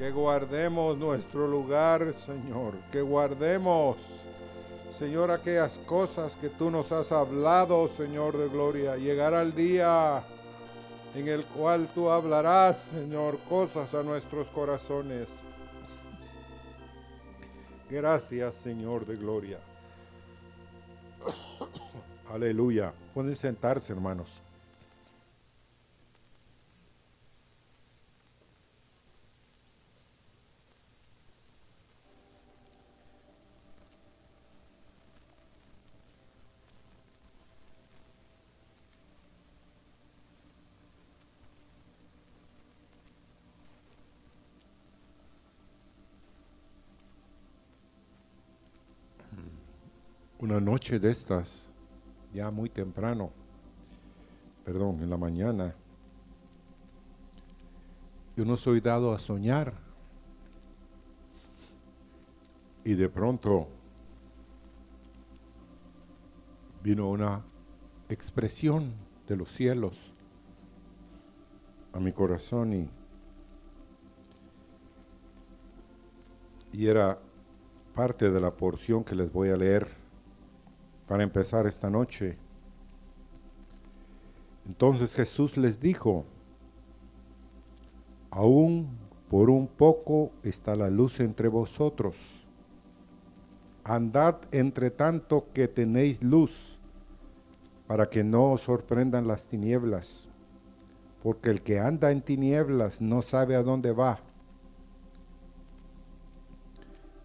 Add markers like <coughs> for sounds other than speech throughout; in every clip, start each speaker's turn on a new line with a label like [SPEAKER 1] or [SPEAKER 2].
[SPEAKER 1] Que guardemos nuestro lugar, Señor. Que guardemos, Señor, aquellas cosas que tú nos has hablado, Señor de gloria. Llegará el día en el cual tú hablarás, Señor, cosas a nuestros corazones. Gracias, Señor de gloria. <coughs> Aleluya. Pueden sentarse, hermanos. Una noche de estas ya muy temprano, perdón, en la mañana, yo no soy dado a soñar. Y de pronto vino una expresión de los cielos a mi corazón y, y era parte de la porción que les voy a leer para empezar esta noche. Entonces Jesús les dijo, aún por un poco está la luz entre vosotros. Andad entre tanto que tenéis luz, para que no os sorprendan las tinieblas, porque el que anda en tinieblas no sabe a dónde va.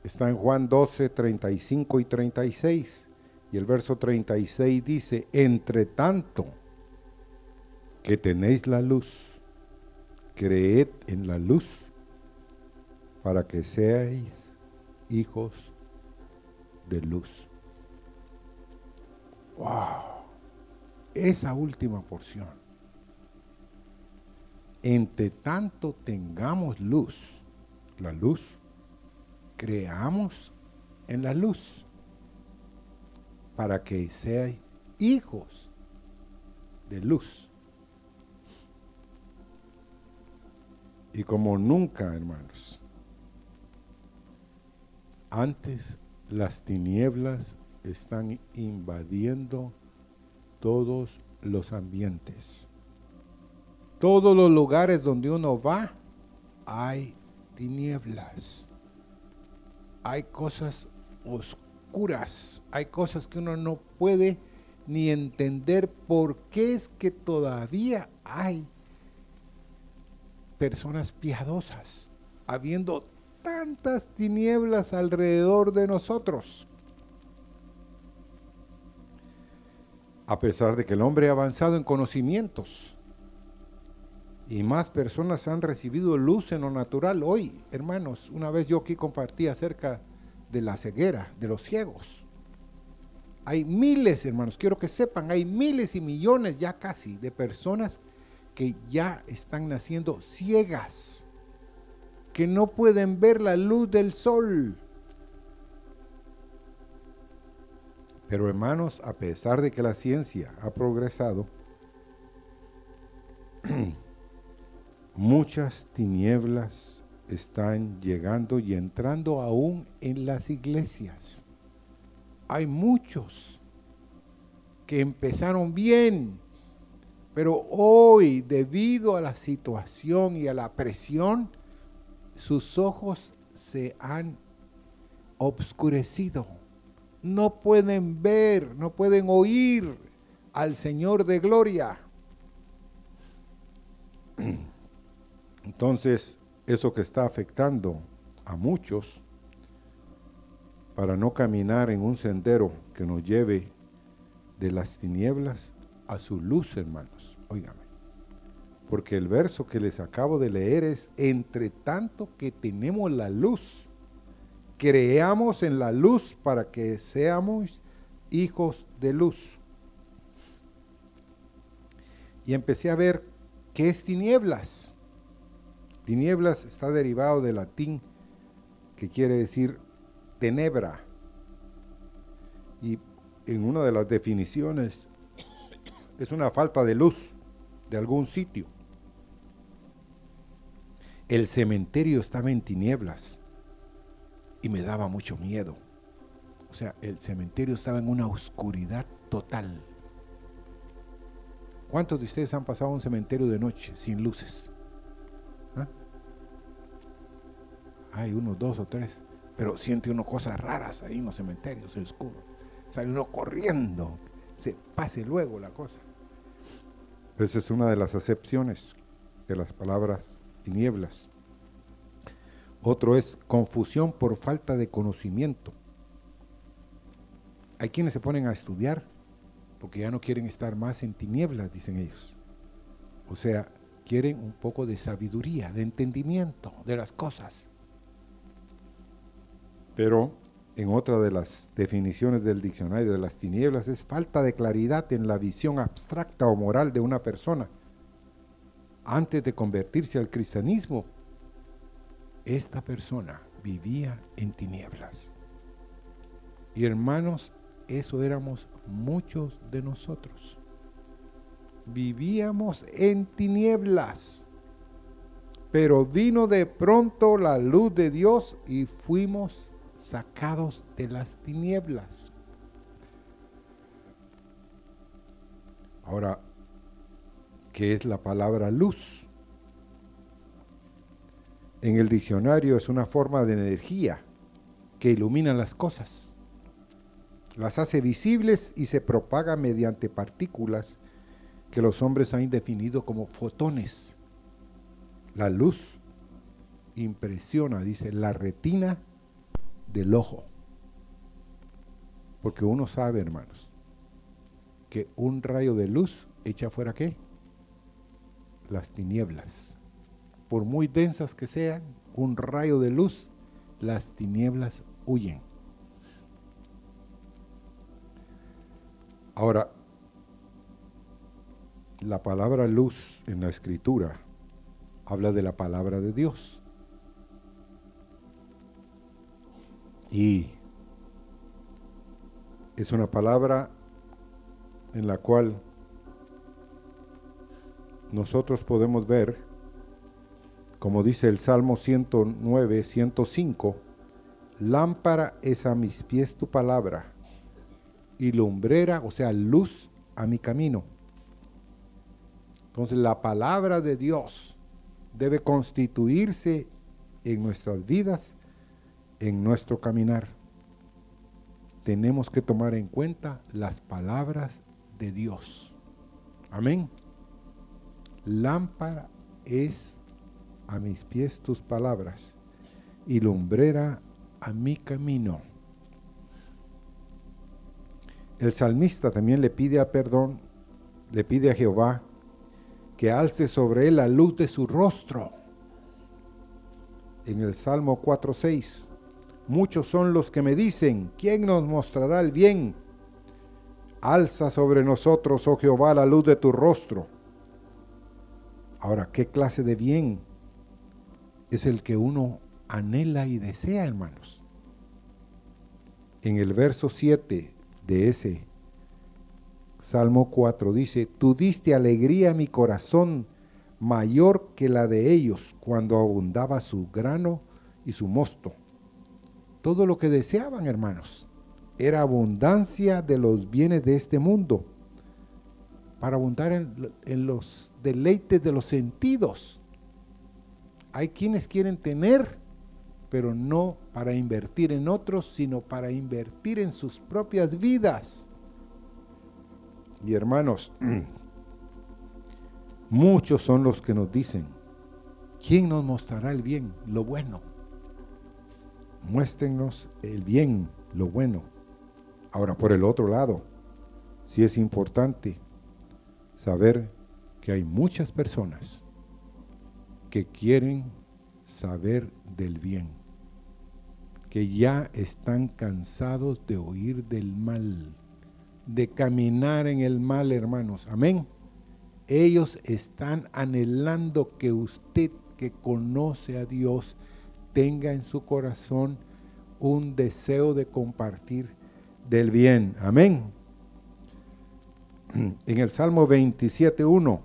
[SPEAKER 1] Está en Juan 12, 35 y 36. Y el verso 36 dice, entre tanto que tenéis la luz, creed en la luz para que seáis hijos de luz. ¡Wow! Esa última porción. Entre tanto tengamos luz, la luz, creamos en la luz para que seáis hijos de luz. Y como nunca, hermanos, antes las tinieblas están invadiendo todos los ambientes. Todos los lugares donde uno va, hay tinieblas. Hay cosas oscuras hay cosas que uno no puede ni entender por qué es que todavía hay personas piadosas, habiendo tantas tinieblas alrededor de nosotros. A pesar de que el hombre ha avanzado en conocimientos y más personas han recibido luz en lo natural hoy, hermanos, una vez yo aquí compartí acerca de la ceguera, de los ciegos. Hay miles, hermanos, quiero que sepan, hay miles y millones ya casi de personas que ya están naciendo ciegas, que no pueden ver la luz del sol. Pero hermanos, a pesar de que la ciencia ha progresado, <clears throat> muchas tinieblas están llegando y entrando aún en las iglesias. Hay muchos que empezaron bien, pero hoy, debido a la situación y a la presión, sus ojos se han obscurecido. No pueden ver, no pueden oír al Señor de gloria. <clears throat> Entonces, eso que está afectando a muchos para no caminar en un sendero que nos lleve de las tinieblas a su luz, hermanos. Óigame. Porque el verso que les acabo de leer es, entre tanto que tenemos la luz, creamos en la luz para que seamos hijos de luz. Y empecé a ver qué es tinieblas. Tinieblas está derivado del latín que quiere decir tenebra. Y en una de las definiciones <coughs> es una falta de luz de algún sitio. El cementerio estaba en tinieblas y me daba mucho miedo. O sea, el cementerio estaba en una oscuridad total. ¿Cuántos de ustedes han pasado un cementerio de noche sin luces? Hay unos dos o tres, pero siente uno cosas raras ahí en los cementerios, el oscuro. Sale uno corriendo, se pase luego la cosa. Esa es una de las acepciones de las palabras tinieblas. Otro es confusión por falta de conocimiento. Hay quienes se ponen a estudiar porque ya no quieren estar más en tinieblas, dicen ellos. O sea, quieren un poco de sabiduría, de entendimiento de las cosas. Pero en otra de las definiciones del diccionario de las tinieblas es falta de claridad en la visión abstracta o moral de una persona. Antes de convertirse al cristianismo, esta persona vivía en tinieblas. Y hermanos, eso éramos muchos de nosotros. Vivíamos en tinieblas, pero vino de pronto la luz de Dios y fuimos sacados de las tinieblas. Ahora, ¿qué es la palabra luz? En el diccionario es una forma de energía que ilumina las cosas, las hace visibles y se propaga mediante partículas que los hombres han definido como fotones. La luz impresiona, dice, la retina del ojo. Porque uno sabe, hermanos, que un rayo de luz echa fuera qué? Las tinieblas. Por muy densas que sean, un rayo de luz, las tinieblas huyen. Ahora, la palabra luz en la escritura habla de la palabra de Dios. Y es una palabra en la cual nosotros podemos ver, como dice el Salmo 109, 105, lámpara es a mis pies tu palabra y lumbrera, o sea, luz a mi camino. Entonces la palabra de Dios debe constituirse en nuestras vidas en nuestro caminar. Tenemos que tomar en cuenta las palabras de Dios. Amén. Lámpara es a mis pies tus palabras y lumbrera a mi camino. El salmista también le pide a perdón, le pide a Jehová que alce sobre él la luz de su rostro. En el Salmo 4:6 Muchos son los que me dicen, ¿quién nos mostrará el bien? Alza sobre nosotros, oh Jehová, la luz de tu rostro. Ahora, ¿qué clase de bien es el que uno anhela y desea, hermanos? En el verso 7 de ese Salmo 4 dice, tú diste alegría a mi corazón mayor que la de ellos cuando abundaba su grano y su mosto todo lo que deseaban, hermanos. Era abundancia de los bienes de este mundo, para abundar en, los deleites de los sentidos. Hay quienes quieren tener, pero no para invertir en otros, sino para invertir en sus propias vidas. Y hermanos, <clears throat> muchos son los que nos dicen, ¿quién nos mostrará el bien, lo bueno? Muéstrenos el bien, lo bueno. Ahora, por el otro lado, sí es importante saber que hay muchas personas que quieren saber del bien, que ya están cansados de oír del mal, de caminar en el mal, hermanos. Amén. Ellos están anhelando que usted que conoce a Dios, tenga en su corazón un deseo de compartir del bien. Amén. <clears throat> En el Salmo 27.1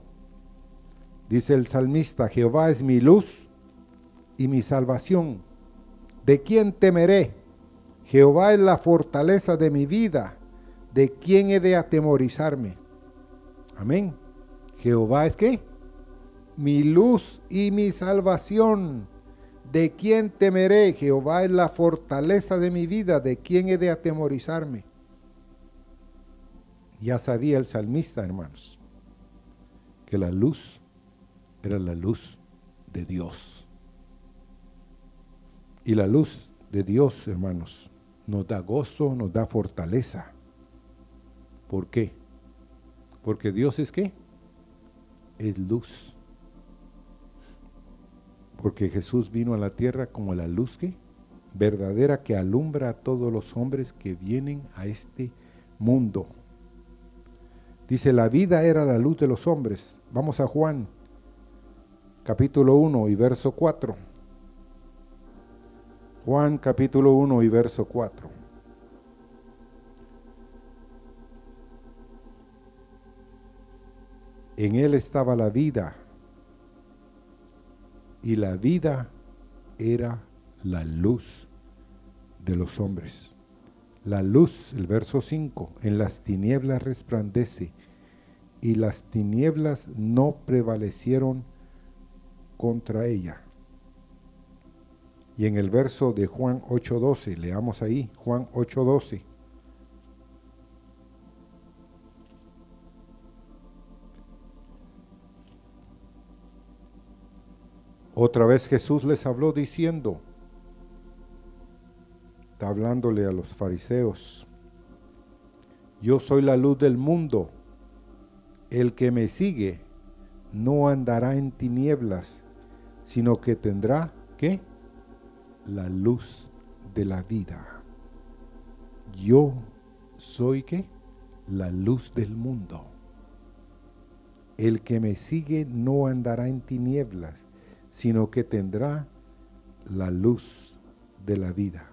[SPEAKER 1] dice el salmista, Jehová es mi luz y mi salvación. ¿De quién temeré? Jehová es la fortaleza de mi vida. ¿De quién he de atemorizarme? Amén. Jehová es qué? Mi luz y mi salvación. ¿De quién temeré? Jehová es la fortaleza de mi vida. ¿De quién he de atemorizarme? Ya sabía el salmista, hermanos, que la luz era la luz de Dios. Y la luz de Dios, hermanos, nos da gozo, nos da fortaleza. ¿Por qué? Porque Dios es qué? Es luz. Porque Jesús vino a la tierra como la luz verdadera que alumbra a todos los hombres que vienen a este mundo. Dice, la vida era la luz de los hombres. Vamos a Juan, capítulo 1 y verso 4. Juan capítulo 1 y verso 4. En él estaba la vida y la vida era la luz de los hombres. La luz, el verso 5, en las tinieblas resplandece y las tinieblas no prevalecieron contra ella. Y en el verso de Juan 8:12, leamos ahí, Juan 8:12. Otra vez Jesús les habló diciendo, está hablándole a los fariseos, yo soy la luz del mundo, el que me sigue no andará en tinieblas, sino que tendrá, ¿qué? La luz de la vida. Yo soy, ¿qué? La luz del mundo. El que me sigue no andará en tinieblas, sino que tendrá la luz de la vida.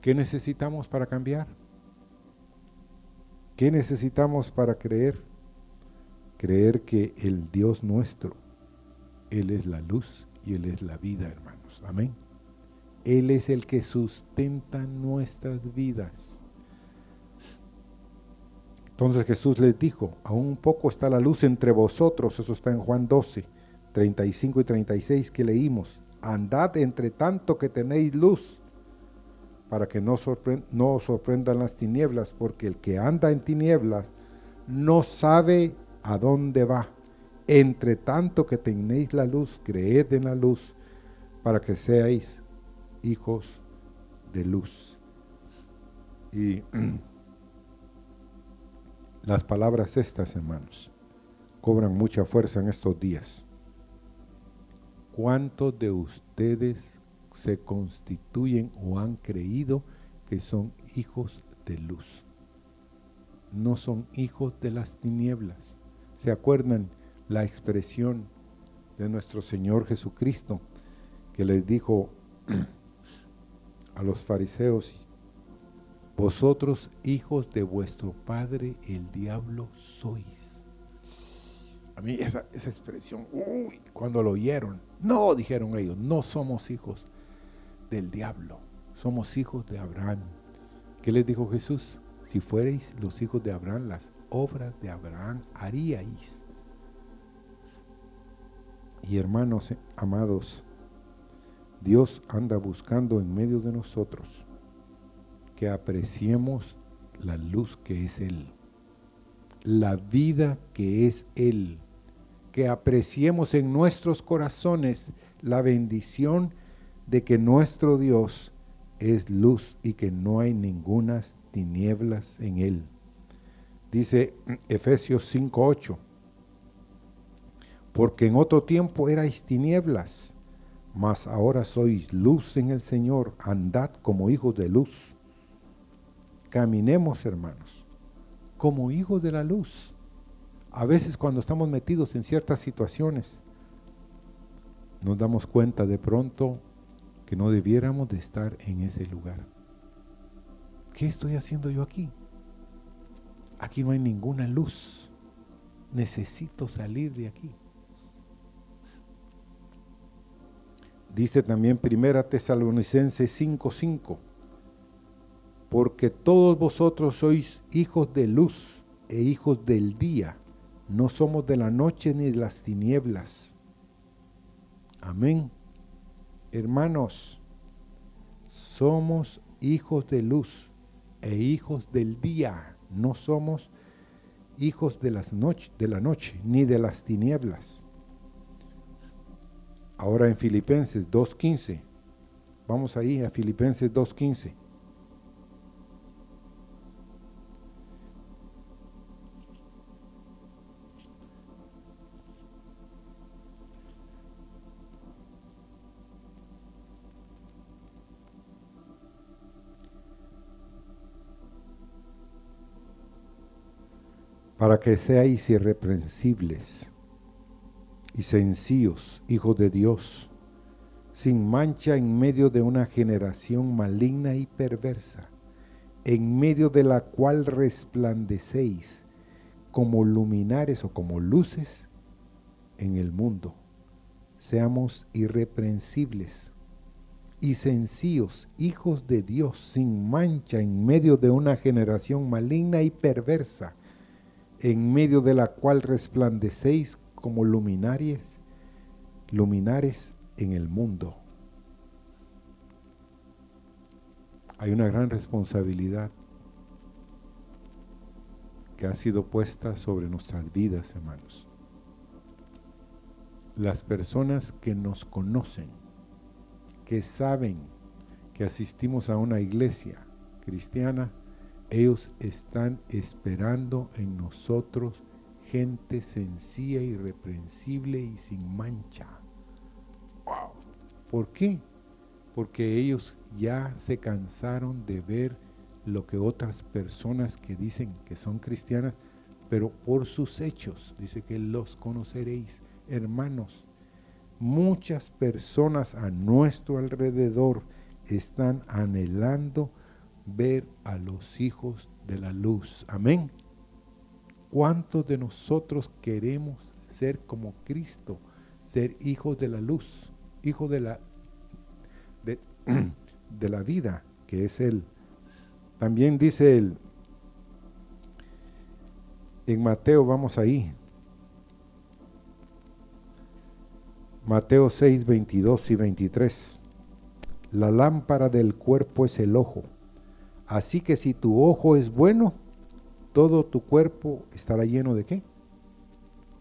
[SPEAKER 1] ¿Qué necesitamos para cambiar? ¿Qué necesitamos para creer? Creer que el Dios nuestro, Él es la luz y Él es la vida, hermanos. Amén. Él es el que sustenta nuestras vidas. Entonces Jesús les dijo, aún un poco está la luz entre vosotros, eso está en Juan 12, 35 y 36 que leímos. Andad entre tanto que tenéis luz, para que no, no sorprendan las tinieblas, porque el que anda en tinieblas no sabe a dónde va. Entre tanto que tenéis la luz, creed en la luz, para que seáis hijos de luz. Y <clears throat> las palabras estas, hermanos, cobran mucha fuerza en estos días. ¿Cuántos de ustedes se constituyen o han creído que son hijos de luz. No son hijos de las tinieblas. ¿Se acuerdan la expresión de nuestro Señor Jesucristo que les dijo a los fariseos, vosotros hijos de vuestro padre el diablo sois? Mí esa, esa expresión, cuando lo oyeron, no, dijeron ellos, no somos hijos del diablo, somos hijos de Abraham. ¿Qué les dijo Jesús? Si fuerais los hijos de Abraham, las obras de Abraham haríais. Y hermanos amados, Dios anda buscando en medio de nosotros que apreciemos la luz que es Él, la vida que es Él, que apreciemos en nuestros corazones la bendición de que nuestro Dios es luz y que no hay ninguna tinieblas en él. Dice Efesios 5:8, porque en otro tiempo erais tinieblas, mas ahora sois luz en el Señor, andad como hijos de luz. Caminemos, hermanos, como hijos de la luz. A veces cuando estamos metidos en ciertas situaciones, nos damos cuenta de pronto que no debiéramos de estar en ese lugar. ¿Qué estoy haciendo yo aquí? Aquí no hay ninguna luz. Necesito salir de aquí. Dice también Primera Tesalonicenses 5:5, porque todos vosotros sois hijos de luz e hijos del día, no somos de la noche ni de las tinieblas. Amén. Hermanos, somos hijos de luz e hijos del día, no somos hijos de, las de la noche ni de las tinieblas. Ahora en Filipenses 2.15, vamos ahí a Filipenses 2.15. para que seáis irreprensibles y sencillos, hijos de Dios, sin mancha en medio de una generación maligna y perversa, en medio de la cual resplandecéis como luminares o como luces en el mundo. Seamos irreprensibles y sencillos, hijos de Dios, sin mancha en medio de una generación maligna y perversa, en medio de la cual resplandecéis como luminares, luminares en el mundo. Hay una gran responsabilidad que ha sido puesta sobre nuestras vidas, hermanos. Las personas que nos conocen, que saben que asistimos a una iglesia cristiana, ellos están esperando en nosotros gente sencilla, irreprensible y sin mancha. Wow. ¿Por qué? Porque ellos ya se cansaron de ver lo que otras personas que dicen que son cristianas, pero por sus hechos, dice que los conoceréis, hermanos. Muchas personas a nuestro alrededor están anhelando ver a los hijos de la luz. Amén. ¿Cuántos de nosotros queremos ser como Cristo, ser hijos de la luz, hijos de la, de, <clears throat> la vida, que es Él? También dice Él, en Mateo, vamos ahí, Mateo 6, 22 y 23. La lámpara del cuerpo es el ojo. Así que si tu ojo es bueno, todo tu cuerpo estará lleno de qué?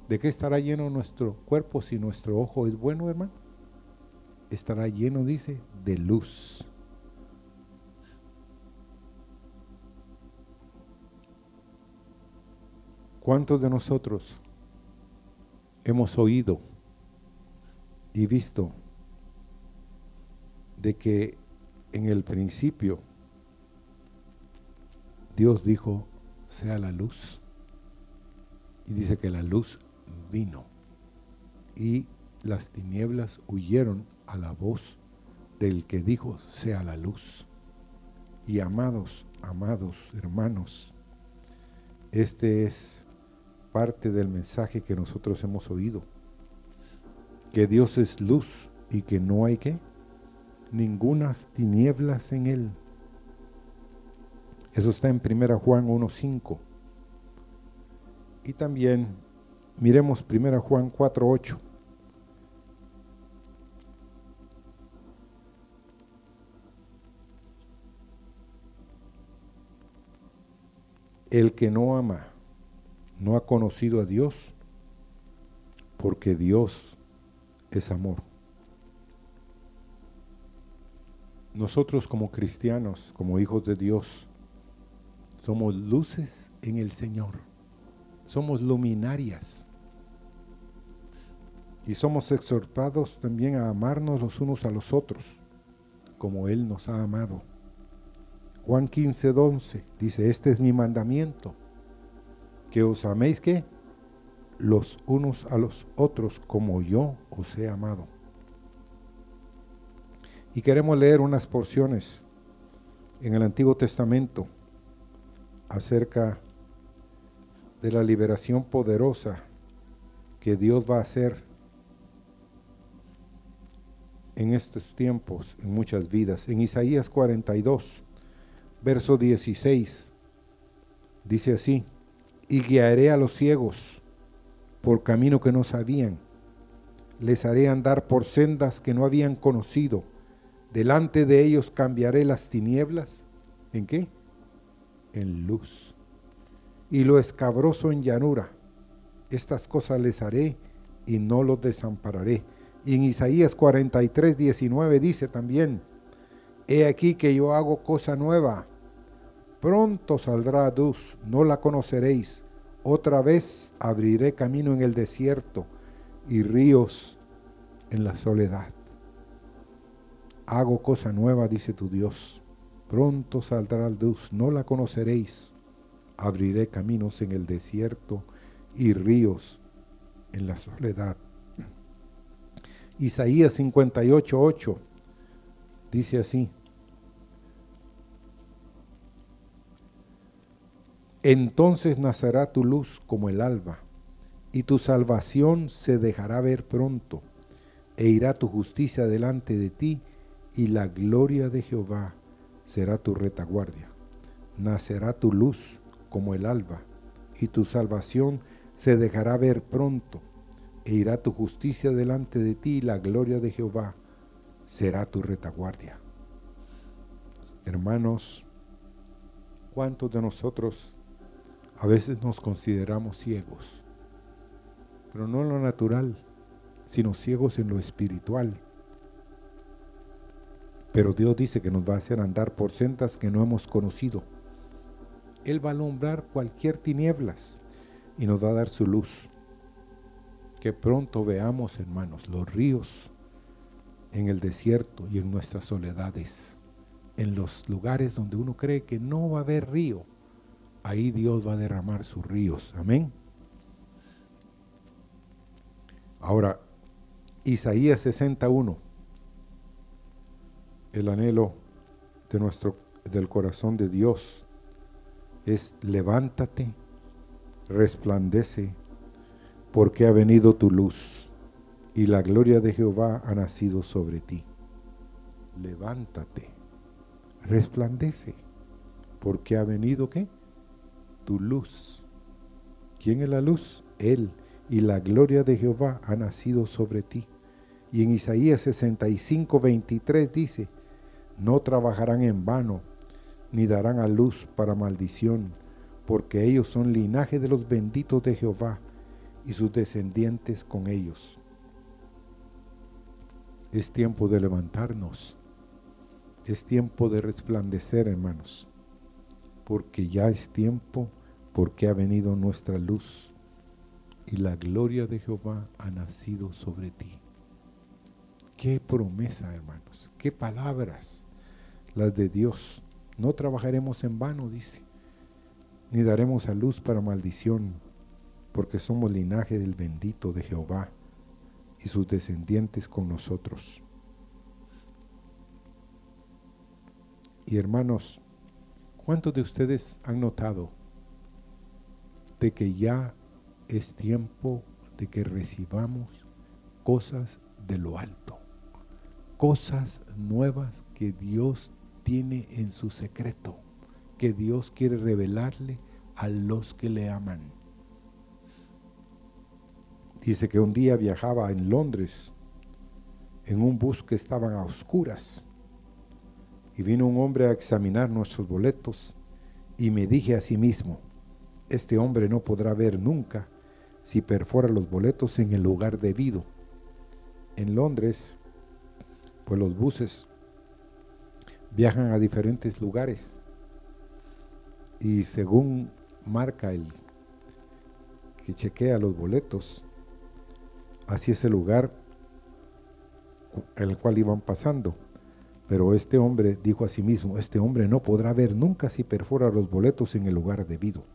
[SPEAKER 1] ¿De qué estará lleno nuestro cuerpo si nuestro ojo es bueno, hermano? Estará lleno, dice, de luz. ¿Cuántos de nosotros hemos oído y visto de que en el principio Dios dijo, sea la luz. Y dice que la luz vino. Y las tinieblas huyeron a la voz del que dijo, sea la luz. Y amados, amados hermanos, este es parte del mensaje que nosotros hemos oído. Que Dios es luz y que no hay que ningunas tinieblas en él. Eso está en 1 Juan 1.5. Y también miremos 1 Juan 4.8. El que no ama no ha conocido a Dios porque Dios es amor. Nosotros como cristianos, como hijos de Dios, somos luces en el Señor. Somos luminarias. Y somos exhortados también a amarnos los unos a los otros, como Él nos ha amado. Juan 15, 11 dice, este es mi mandamiento, que os améis que los unos a los otros como yo os he amado. Y queremos leer unas porciones en el Antiguo Testamento acerca de la liberación poderosa que Dios va a hacer en estos tiempos, en muchas vidas. En Isaías 42, verso 16, dice así, y guiaré a los ciegos por camino que no sabían, les haré andar por sendas que no habían conocido, delante de ellos cambiaré las tinieblas, ¿en qué? En luz, y lo escabroso en llanura. Estas cosas les haré y no los desampararé y en Isaías 43, 19 dice también, He aquí que yo hago cosa nueva, pronto saldrá luz, no la conoceréis, otra vez abriré camino en el desierto y ríos en la soledad. Hago cosa nueva, dice tu Dios, pronto saldrá a luz, no la conoceréis, abriré caminos en el desierto y ríos en la soledad. Isaías 58, 8 dice así. Entonces nacerá tu luz como el alba, y tu salvación se dejará ver pronto, e irá tu justicia delante de ti, y la gloria de Jehová será tu retaguardia. Nacerá tu luz como el alba, y tu salvación se dejará ver pronto, e irá tu justicia delante de ti y la gloria de Jehová será tu retaguardia. Hermanos, ¿cuántos de nosotros a veces nos consideramos ciegos? Pero no en lo natural, sino ciegos en lo espiritual. Pero Dios dice que nos va a hacer andar por sendas que no hemos conocido. Él va a alumbrar cualquier tinieblas y nos va a dar su luz que pronto veamos, hermanos, los ríos en el desierto y en nuestras soledades, en los lugares donde uno cree que no va a haber río, ahí Dios va a derramar sus ríos. Amén. Ahora, Isaías 61, el anhelo del corazón de Dios es levántate, resplandece porque ha venido tu luz y la gloria de Jehová ha nacido sobre ti. Levántate, resplandece, porque ha venido qué? Tu luz. ¿Quién es la luz? Él. Y la gloria de Jehová ha nacido sobre ti. Y en Isaías 65, 23 dice, no trabajarán en vano, ni darán a luz para maldición, porque ellos son linaje de los benditos de Jehová y sus descendientes con ellos. Es tiempo de levantarnos. Es tiempo de resplandecer, hermanos. Porque ya es tiempo, porque ha venido nuestra luz y la gloria de Jehová ha nacido sobre ti. Qué promesa, hermanos. Qué palabras las de Dios. No trabajaremos en vano, dice, ni daremos a luz para maldición porque somos linaje del bendito de Jehová y sus descendientes con nosotros. Y hermanos, ¿cuántos de ustedes han notado de que ya es tiempo de que recibamos cosas de lo alto? Cosas nuevas que Dios tiene en su secreto, que Dios quiere revelarle a los que le aman. Dice que un día viajaba en Londres en un bus que estaban a oscuras y vino un hombre a examinar nuestros boletos y me dije a sí mismo, este hombre no podrá ver nunca si perfora los boletos en el lugar debido. En Londres, pues los buses viajan a diferentes lugares y según marca el que chequea los boletos, Así es el lugar en el cual iban pasando. Pero este hombre dijo a sí mismo, este hombre no podrá ver nunca si perfora los boletos en el lugar debido.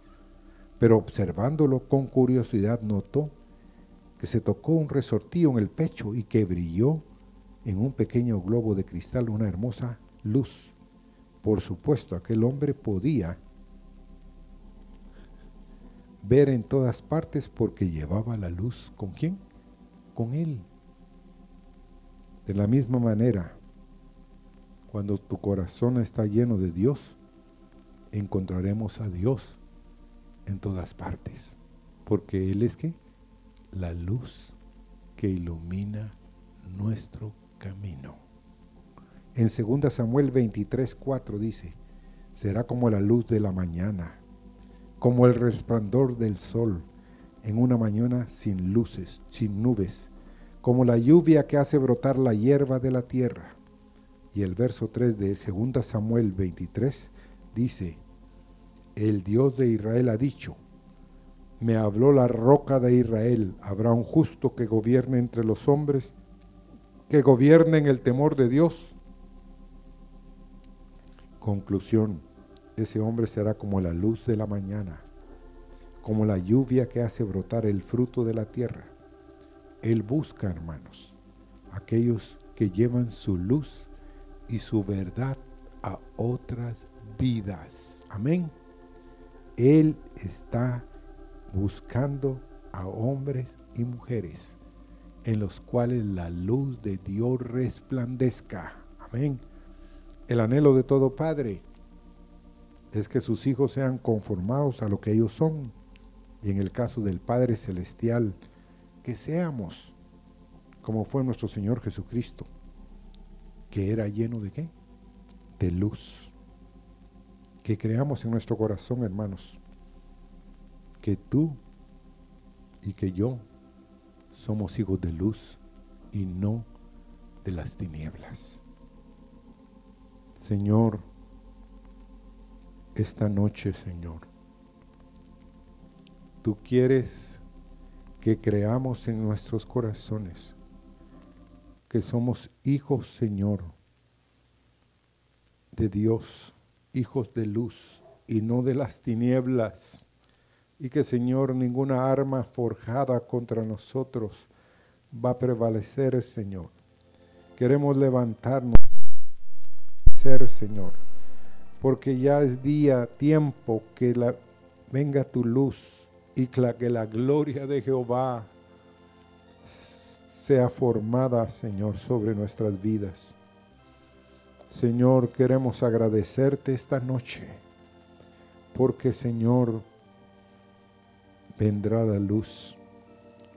[SPEAKER 1] Pero observándolo con curiosidad notó que se tocó un resortillo en el pecho y que brilló en un pequeño globo de cristal una hermosa luz. Por supuesto, aquel hombre podía ver en todas partes porque llevaba la luz con quién? con Él. De la misma manera, cuando tu corazón está lleno de Dios, encontraremos a Dios en todas partes, porque Él es que la luz que ilumina nuestro camino. En 2 Samuel 23, 4 dice, será como la luz de la mañana, como el resplandor del sol en una mañana sin luces, sin nubes, como la lluvia que hace brotar la hierba de la tierra. Y el verso 3 de 2 Samuel 23 dice, el Dios de Israel ha dicho, me habló la roca de Israel, habrá un justo que gobierne entre los hombres, que gobierne en el temor de Dios. Conclusión, ese hombre será como la luz de la mañana, como la lluvia que hace brotar el fruto de la tierra. Él busca, hermanos, aquellos que llevan su luz y su verdad a otras vidas. Amén. Él está buscando a hombres y mujeres en los cuales la luz de Dios resplandezca. Amén. El anhelo de todo padre es que sus hijos sean conformados a lo que ellos son. Y en el caso del Padre Celestial, que seamos como fue nuestro Señor Jesucristo, que era lleno de qué? De luz. Que creamos en nuestro corazón, hermanos, que tú y que yo somos hijos de luz y no de las tinieblas. Señor, esta noche, Señor, tú quieres que creamos en nuestros corazones que somos hijos, Señor, de Dios, hijos de luz y no de las tinieblas y que Señor, ninguna arma forjada contra nosotros va a prevalecer, Señor. Queremos levantarnos, Señor, porque ya es día, tiempo que venga tu luz y que la gloria de Jehová sea formada, Señor, sobre nuestras vidas. Señor, queremos agradecerte esta noche, porque Señor, vendrá la luz,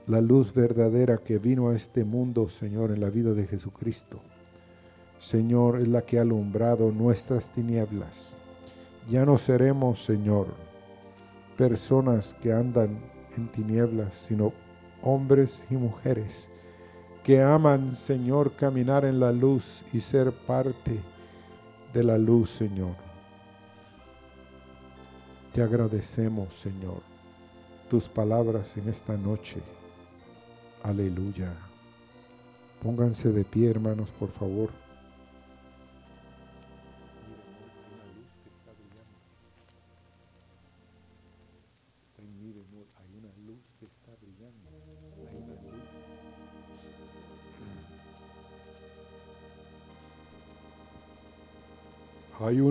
[SPEAKER 1] la luz verdadera que vino a este mundo, Señor, en la vida de Jesucristo. Señor, es la que ha alumbrado nuestras tinieblas. Ya no seremos, Señor, personas que andan en tinieblas, sino hombres y mujeres que aman, Señor, caminar en la luz y ser parte de la luz, Señor. Te agradecemos, Señor tus palabras en esta noche. Aleluya. Pónganse de pie, hermanos, por favor.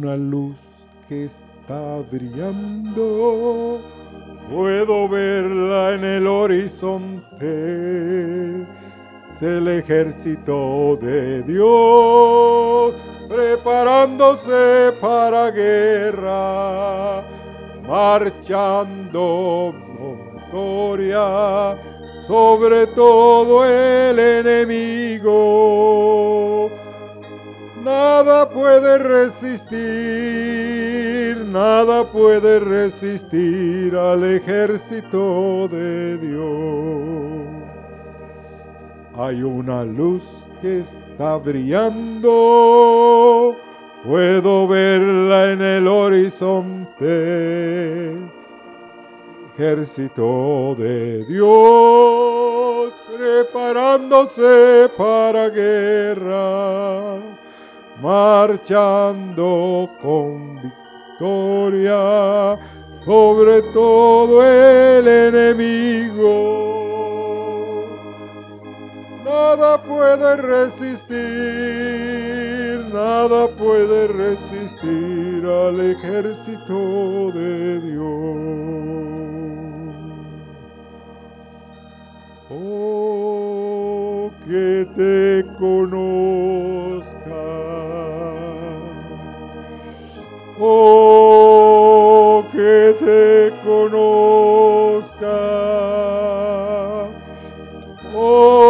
[SPEAKER 1] Una luz que está brillando puedo verla en el horizonte. Es el ejército de Dios preparándose para guerra, marchando victoria sobre todo el enemigo. Nada puede resistir nada puede resistir al ejército de Dios. Hay una luz que está brillando, puedo verla en el horizonte. Ejército de Dios preparándose para guerra, marchando con victoria sobre todo el enemigo. Nada puede resistir, nada puede resistir al ejército de Dios. Oh, que te conozca. Oh, que te conozca. Oh,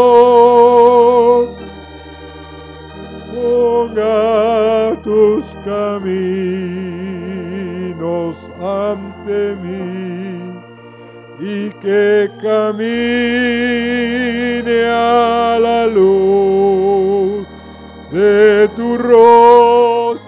[SPEAKER 1] ponga tus caminos ante mí y que camine a la luz de tu rostro.